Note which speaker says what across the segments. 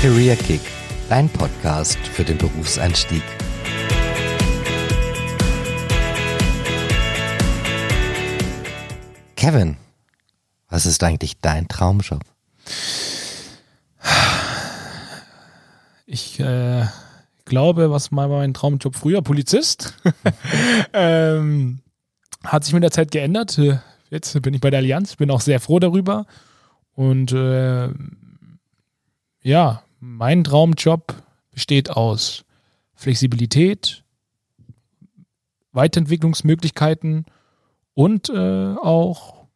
Speaker 1: Career Kick, dein Podcast für den Berufseinstieg. Kevin, was ist eigentlich dein Traumjob?
Speaker 2: Ich äh, glaube, was mal mein Traumjob früher, Polizist, ähm, hat sich mit der Zeit geändert. Jetzt bin ich bei der Allianz, bin auch sehr froh darüber. Und äh, ja, mein Traumjob besteht aus Flexibilität, Weiterentwicklungsmöglichkeiten und äh, auch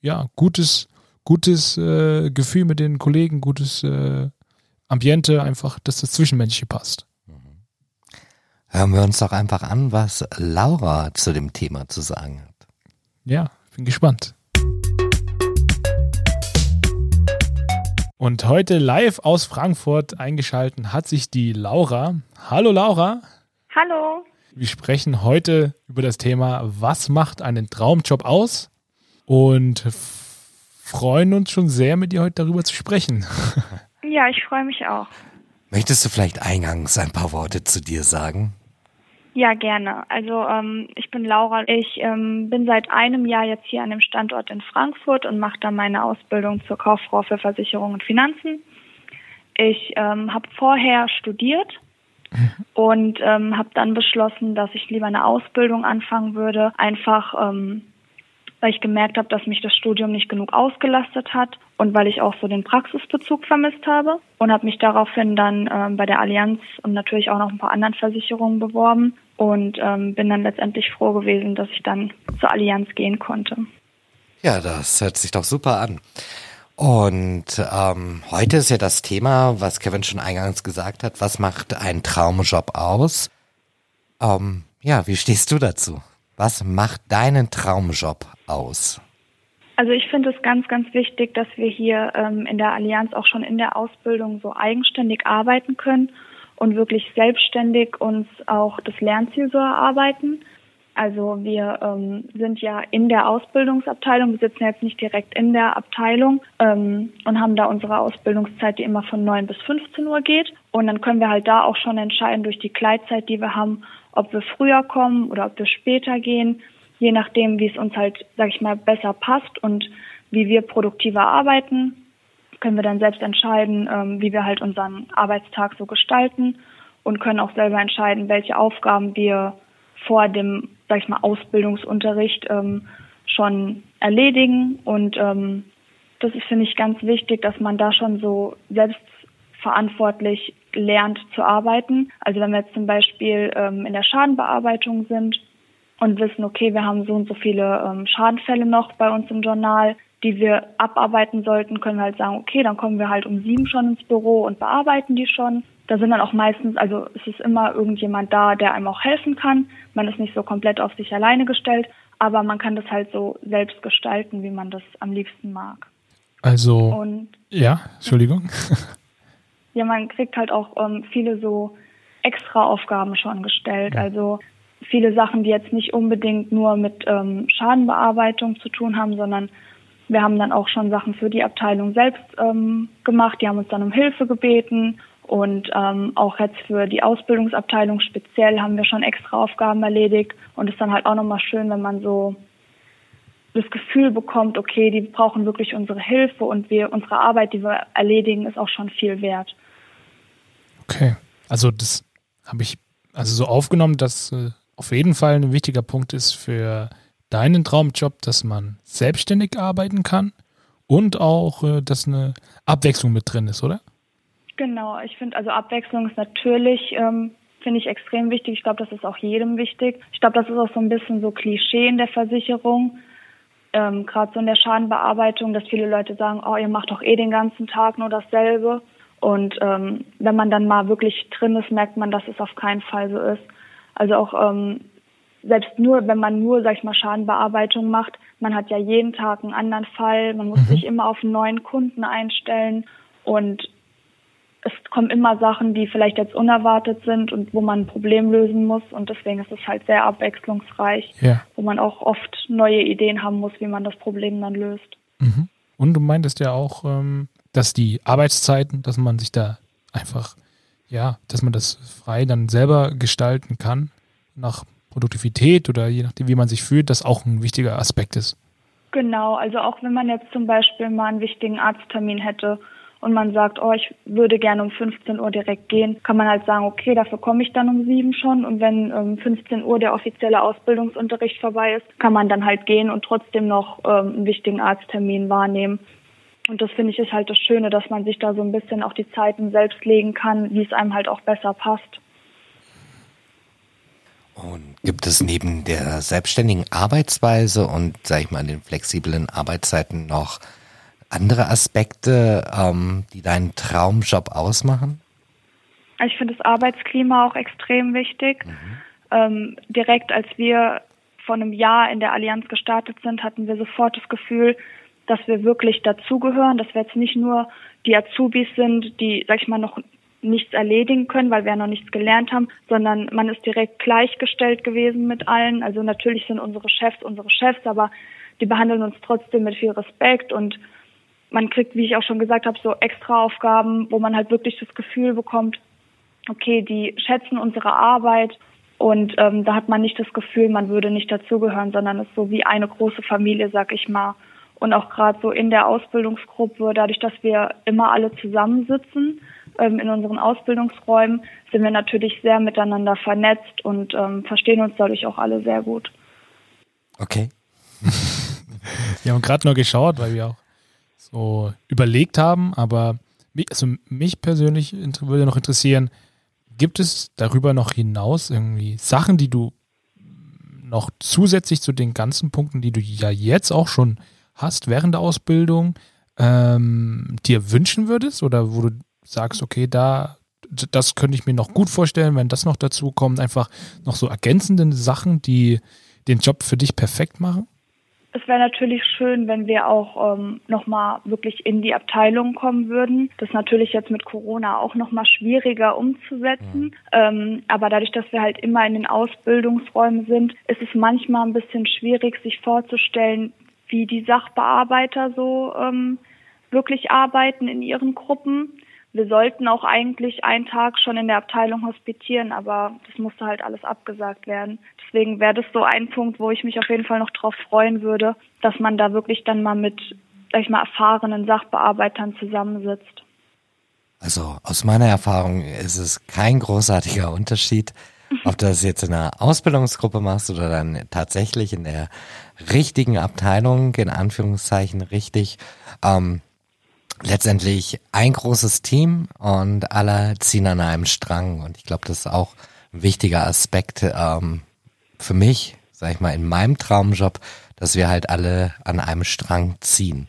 Speaker 2: ja gutes gutes äh, Gefühl mit den Kollegen, gutes äh, Ambiente, einfach, dass das Zwischenmenschliche passt.
Speaker 1: Hören wir uns doch einfach an, was Laura zu dem Thema zu sagen hat.
Speaker 2: Ja, bin gespannt. Und heute live aus Frankfurt eingeschalten hat sich die Laura. Hallo Laura.
Speaker 3: Hallo.
Speaker 2: Wir sprechen heute über das Thema, was macht einen Traumjob aus? Und freuen uns schon sehr, mit dir heute darüber zu sprechen.
Speaker 3: Ja, ich freue mich auch.
Speaker 1: Möchtest du vielleicht eingangs ein paar Worte zu dir sagen?
Speaker 3: Ja, gerne. Also ähm, ich bin Laura. Ich ähm, bin seit einem Jahr jetzt hier an dem Standort in Frankfurt und mache da meine Ausbildung zur Kauffrau für Versicherung und Finanzen. Ich ähm, habe vorher studiert und ähm, habe dann beschlossen, dass ich lieber eine Ausbildung anfangen würde, einfach ähm, weil ich gemerkt habe, dass mich das Studium nicht genug ausgelastet hat und weil ich auch so den Praxisbezug vermisst habe und habe mich daraufhin dann ähm, bei der Allianz und natürlich auch noch ein paar anderen Versicherungen beworben und ähm, bin dann letztendlich froh gewesen, dass ich dann zur Allianz gehen konnte.
Speaker 1: Ja, das hört sich doch super an. Und ähm, heute ist ja das Thema, was Kevin schon eingangs gesagt hat, was macht ein Traumjob aus? Ähm, ja, wie stehst du dazu? Was macht deinen Traumjob aus?
Speaker 3: Also ich finde es ganz, ganz wichtig, dass wir hier ähm, in der Allianz auch schon in der Ausbildung so eigenständig arbeiten können und wirklich selbstständig uns auch das Lernziel so erarbeiten. Also wir ähm, sind ja in der Ausbildungsabteilung, wir sitzen jetzt nicht direkt in der Abteilung ähm, und haben da unsere Ausbildungszeit, die immer von 9 bis 15 Uhr geht. Und dann können wir halt da auch schon entscheiden durch die Gleitzeit, die wir haben, ob wir früher kommen oder ob wir später gehen, je nachdem, wie es uns halt, sag ich mal, besser passt und wie wir produktiver arbeiten, können wir dann selbst entscheiden, ähm, wie wir halt unseren Arbeitstag so gestalten und können auch selber entscheiden, welche Aufgaben wir vor dem, sag ich mal, Ausbildungsunterricht ähm, schon erledigen. Und ähm, das ist, finde ich, ganz wichtig, dass man da schon so selbstverantwortlich lernt zu arbeiten. Also wenn wir jetzt zum Beispiel ähm, in der Schadenbearbeitung sind und wissen, okay, wir haben so und so viele ähm, Schadenfälle noch bei uns im Journal, die wir abarbeiten sollten, können wir halt sagen, okay, dann kommen wir halt um sieben schon ins Büro und bearbeiten die schon. Da sind dann auch meistens, also es ist immer irgendjemand da, der einem auch helfen kann. Man ist nicht so komplett auf sich alleine gestellt, aber man kann das halt so selbst gestalten, wie man das am liebsten mag.
Speaker 2: Also, und, ja, Entschuldigung.
Speaker 3: Ja, man kriegt halt auch ähm, viele so extra Aufgaben schon gestellt. Also viele Sachen, die jetzt nicht unbedingt nur mit ähm, Schadenbearbeitung zu tun haben, sondern wir haben dann auch schon Sachen für die Abteilung selbst ähm, gemacht. Die haben uns dann um Hilfe gebeten und ähm, auch jetzt für die Ausbildungsabteilung speziell haben wir schon extra Aufgaben erledigt und es ist dann halt auch nochmal schön, wenn man so das Gefühl bekommt, okay, die brauchen wirklich unsere Hilfe und wir unsere Arbeit, die wir erledigen, ist auch schon viel wert.
Speaker 2: Okay, also das habe ich also so aufgenommen, dass äh, auf jeden Fall ein wichtiger Punkt ist für deinen Traumjob, dass man selbstständig arbeiten kann und auch, äh, dass eine Abwechslung mit drin ist, oder?
Speaker 3: Genau, ich finde, also Abwechslung ist natürlich, ähm, finde ich extrem wichtig. Ich glaube, das ist auch jedem wichtig. Ich glaube, das ist auch so ein bisschen so Klischee in der Versicherung, ähm, gerade so in der Schadenbearbeitung, dass viele Leute sagen, oh, ihr macht doch eh den ganzen Tag nur dasselbe. Und ähm, wenn man dann mal wirklich drin ist, merkt man, dass es auf keinen Fall so ist. Also auch ähm, selbst nur, wenn man nur, sag ich mal, Schadenbearbeitung macht, man hat ja jeden Tag einen anderen Fall, man muss mhm. sich immer auf einen neuen Kunden einstellen und es kommen immer Sachen, die vielleicht jetzt unerwartet sind und wo man ein Problem lösen muss und deswegen ist es halt sehr abwechslungsreich, ja. wo man auch oft neue Ideen haben muss, wie man das Problem dann löst.
Speaker 2: Mhm. Und du meintest ja auch, ähm, dass die Arbeitszeiten, dass man sich da einfach, ja, dass man das frei dann selber gestalten kann, nach Produktivität oder je nachdem, wie man sich fühlt, das auch ein wichtiger Aspekt ist.
Speaker 3: Genau, also auch wenn man jetzt zum Beispiel mal einen wichtigen Arzttermin hätte und man sagt, oh, ich würde gerne um 15 Uhr direkt gehen, kann man halt sagen, okay, dafür komme ich dann um 7 schon und wenn um 15 Uhr der offizielle Ausbildungsunterricht vorbei ist, kann man dann halt gehen und trotzdem noch ähm, einen wichtigen Arzttermin wahrnehmen. Und das finde ich ist halt das Schöne, dass man sich da so ein bisschen auch die Zeiten selbst legen kann, wie es einem halt auch besser passt.
Speaker 1: Und gibt es neben der selbstständigen Arbeitsweise und, sag ich mal, den flexiblen Arbeitszeiten noch andere Aspekte, ähm, die deinen Traumjob ausmachen?
Speaker 3: Ich finde das Arbeitsklima auch extrem wichtig. Mhm. Ähm, direkt als wir vor einem Jahr in der Allianz gestartet sind, hatten wir sofort das Gefühl, dass wir wirklich dazugehören, dass wir jetzt nicht nur die Azubis sind, die, sag ich mal, noch nichts erledigen können, weil wir ja noch nichts gelernt haben, sondern man ist direkt gleichgestellt gewesen mit allen. Also natürlich sind unsere Chefs unsere Chefs, aber die behandeln uns trotzdem mit viel Respekt und man kriegt, wie ich auch schon gesagt habe, so extra Aufgaben, wo man halt wirklich das Gefühl bekommt, okay, die schätzen unsere Arbeit und ähm, da hat man nicht das Gefühl, man würde nicht dazugehören, sondern es ist so wie eine große Familie, sag ich mal. Und auch gerade so in der Ausbildungsgruppe, dadurch, dass wir immer alle zusammensitzen ähm, in unseren Ausbildungsräumen, sind wir natürlich sehr miteinander vernetzt und ähm, verstehen uns dadurch auch alle sehr gut.
Speaker 1: Okay.
Speaker 2: wir haben gerade nur geschaut, weil wir auch so überlegt haben, aber mich, also mich persönlich würde noch interessieren, gibt es darüber noch hinaus irgendwie Sachen, die du noch zusätzlich zu den ganzen Punkten, die du ja jetzt auch schon hast während der Ausbildung, ähm, dir wünschen würdest oder wo du sagst, okay, da das könnte ich mir noch gut vorstellen, wenn das noch dazu kommt, einfach noch so ergänzende Sachen, die den Job für dich perfekt machen?
Speaker 3: Es wäre natürlich schön, wenn wir auch ähm, nochmal wirklich in die Abteilung kommen würden. Das ist natürlich jetzt mit Corona auch nochmal schwieriger umzusetzen. Mhm. Ähm, aber dadurch, dass wir halt immer in den Ausbildungsräumen sind, ist es manchmal ein bisschen schwierig, sich vorzustellen, wie die Sachbearbeiter so ähm, wirklich arbeiten in ihren Gruppen. Wir sollten auch eigentlich einen Tag schon in der Abteilung hospitieren, aber das musste halt alles abgesagt werden. Deswegen wäre das so ein Punkt, wo ich mich auf jeden Fall noch drauf freuen würde, dass man da wirklich dann mal mit, sag ich mal, erfahrenen Sachbearbeitern zusammensitzt.
Speaker 1: Also aus meiner Erfahrung ist es kein großartiger Unterschied, ob du das jetzt in einer Ausbildungsgruppe machst oder dann tatsächlich in der richtigen Abteilung, in Anführungszeichen richtig. Ähm, letztendlich ein großes Team und alle ziehen an einem Strang. Und ich glaube, das ist auch ein wichtiger Aspekt ähm, für mich, sag ich mal, in meinem Traumjob, dass wir halt alle an einem Strang ziehen.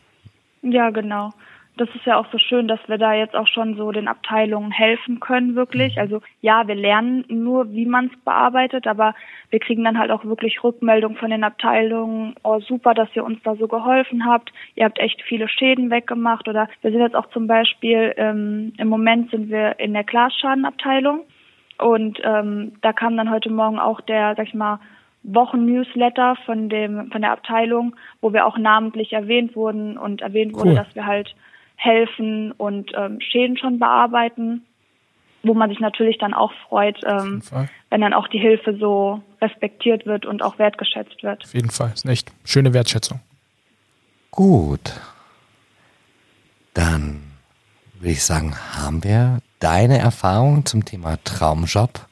Speaker 3: Ja, genau das ist ja auch so schön, dass wir da jetzt auch schon so den Abteilungen helfen können, wirklich. Mhm. Also ja, wir lernen nur, wie man es bearbeitet, aber wir kriegen dann halt auch wirklich Rückmeldung von den Abteilungen, oh super, dass ihr uns da so geholfen habt, ihr habt echt viele Schäden weggemacht oder wir sind jetzt auch zum Beispiel, ähm, im Moment sind wir in der Glasschadenabteilung und ähm, da kam dann heute Morgen auch der, sag ich mal, Wochen-Newsletter von dem von der Abteilung, wo wir auch namentlich erwähnt wurden und erwähnt cool. wurde, dass wir halt helfen und ähm, Schäden schon bearbeiten, wo man sich natürlich dann auch freut, ähm, wenn dann auch die Hilfe so respektiert wird und auch wertgeschätzt wird.
Speaker 2: Auf jeden Fall, das ist eine echt schöne Wertschätzung.
Speaker 1: Gut, dann würde ich sagen, haben wir deine Erfahrung zum Thema Traumjob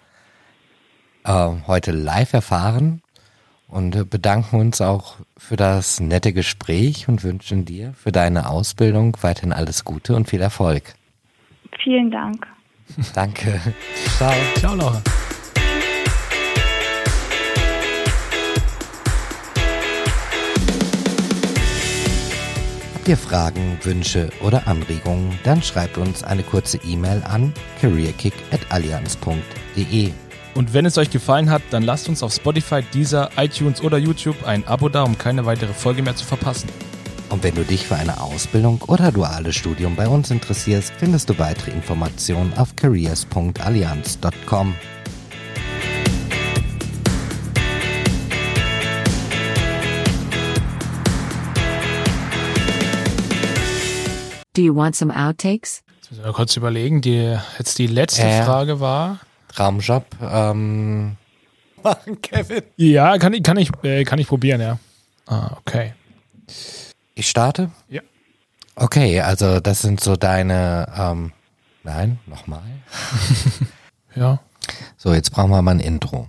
Speaker 1: äh, heute live erfahren und bedanken uns auch für das nette Gespräch und wünschen dir für deine Ausbildung weiterhin alles Gute und viel Erfolg.
Speaker 3: Vielen Dank.
Speaker 1: Danke. Ciao.
Speaker 2: Ciao, Laura.
Speaker 1: Habt ihr Fragen, Wünsche oder Anregungen, dann schreibt uns eine kurze E-Mail an careerkick.allianz.de.
Speaker 2: Und wenn es euch gefallen hat, dann lasst uns auf Spotify, Deezer, iTunes oder YouTube ein Abo da, um keine weitere Folge mehr zu verpassen.
Speaker 1: Und wenn du dich für eine Ausbildung oder duales Studium bei uns interessierst, findest du weitere Informationen auf careers.allianz.com.
Speaker 4: Do you want some outtakes?
Speaker 2: Jetzt müssen wir kurz überlegen. Die, jetzt die letzte
Speaker 1: Äh.
Speaker 2: Frage war.
Speaker 1: Traumjob. Ähm, machen, Kevin.
Speaker 2: Ja, kann ich, kann ich, äh, kann ich probieren, ja. Ah, okay.
Speaker 1: Ich starte?
Speaker 2: Ja.
Speaker 1: Okay, also das sind so deine, ähm, nein, nochmal.
Speaker 2: Ja.
Speaker 1: So, jetzt brauchen wir mal ein Intro.